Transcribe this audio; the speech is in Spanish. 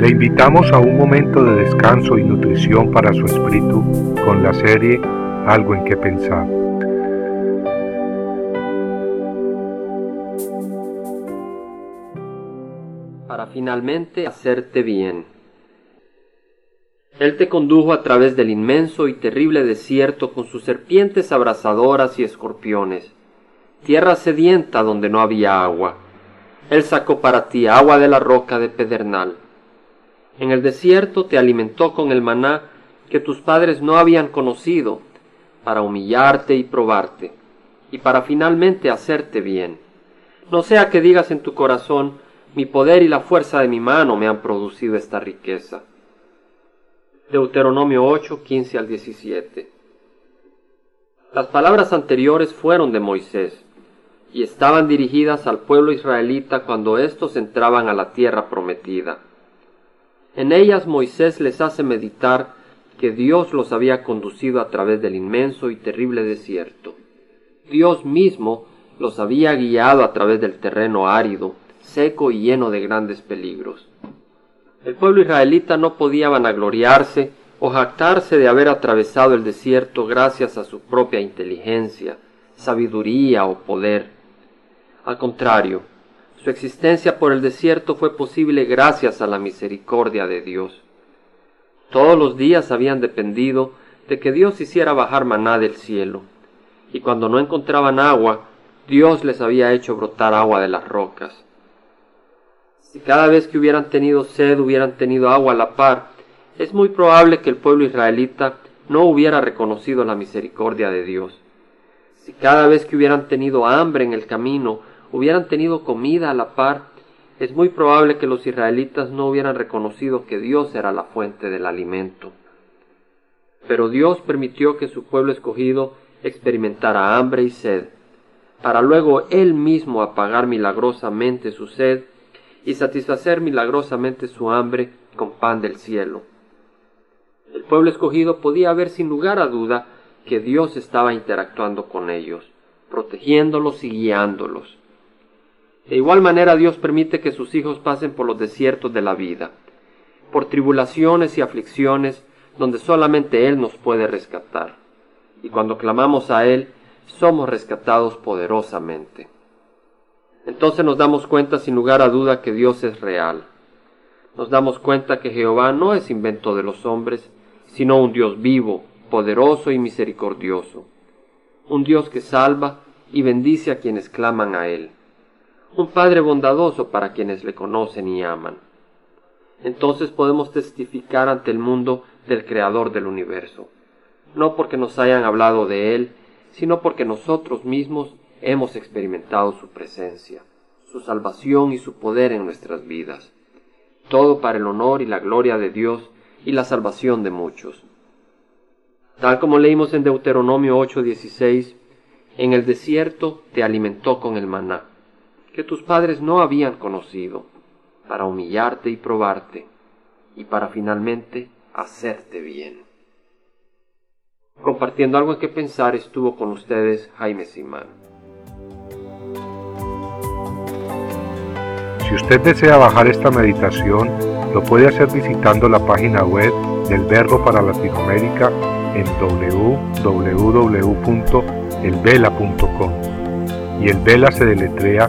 Le invitamos a un momento de descanso y nutrición para su espíritu con la serie Algo en que pensar. Para finalmente hacerte bien. Él te condujo a través del inmenso y terrible desierto con sus serpientes abrasadoras y escorpiones, tierra sedienta donde no había agua. Él sacó para ti agua de la roca de pedernal en el desierto te alimentó con el maná que tus padres no habían conocido, para humillarte y probarte, y para finalmente hacerte bien. No sea que digas en tu corazón, mi poder y la fuerza de mi mano me han producido esta riqueza. Deuteronomio 8, 15 al 17. Las palabras anteriores fueron de Moisés, y estaban dirigidas al pueblo israelita cuando éstos entraban a la tierra prometida. En ellas Moisés les hace meditar que Dios los había conducido a través del inmenso y terrible desierto. Dios mismo los había guiado a través del terreno árido, seco y lleno de grandes peligros. El pueblo israelita no podía vanagloriarse o jactarse de haber atravesado el desierto gracias a su propia inteligencia, sabiduría o poder. Al contrario, su existencia por el desierto fue posible gracias a la misericordia de Dios. Todos los días habían dependido de que Dios hiciera bajar maná del cielo, y cuando no encontraban agua, Dios les había hecho brotar agua de las rocas. Si cada vez que hubieran tenido sed hubieran tenido agua a la par, es muy probable que el pueblo israelita no hubiera reconocido la misericordia de Dios. Si cada vez que hubieran tenido hambre en el camino hubieran tenido comida a la par, es muy probable que los israelitas no hubieran reconocido que Dios era la fuente del alimento. Pero Dios permitió que su pueblo escogido experimentara hambre y sed, para luego Él mismo apagar milagrosamente su sed y satisfacer milagrosamente su hambre con pan del cielo. El pueblo escogido podía ver sin lugar a duda que Dios estaba interactuando con ellos, protegiéndolos y guiándolos. De igual manera Dios permite que sus hijos pasen por los desiertos de la vida, por tribulaciones y aflicciones donde solamente Él nos puede rescatar. Y cuando clamamos a Él, somos rescatados poderosamente. Entonces nos damos cuenta sin lugar a duda que Dios es real. Nos damos cuenta que Jehová no es invento de los hombres, sino un Dios vivo, poderoso y misericordioso. Un Dios que salva y bendice a quienes claman a Él un Padre bondadoso para quienes le conocen y aman. Entonces podemos testificar ante el mundo del Creador del universo, no porque nos hayan hablado de Él, sino porque nosotros mismos hemos experimentado su presencia, su salvación y su poder en nuestras vidas. Todo para el honor y la gloria de Dios y la salvación de muchos. Tal como leímos en Deuteronomio 8:16, en el desierto te alimentó con el maná que tus padres no habían conocido, para humillarte y probarte, y para finalmente hacerte bien. Compartiendo algo en que pensar estuvo con ustedes Jaime Simán. Si usted desea bajar esta meditación, lo puede hacer visitando la página web del Verbo para Latinoamérica en www.elvela.com. Y el Vela se deletrea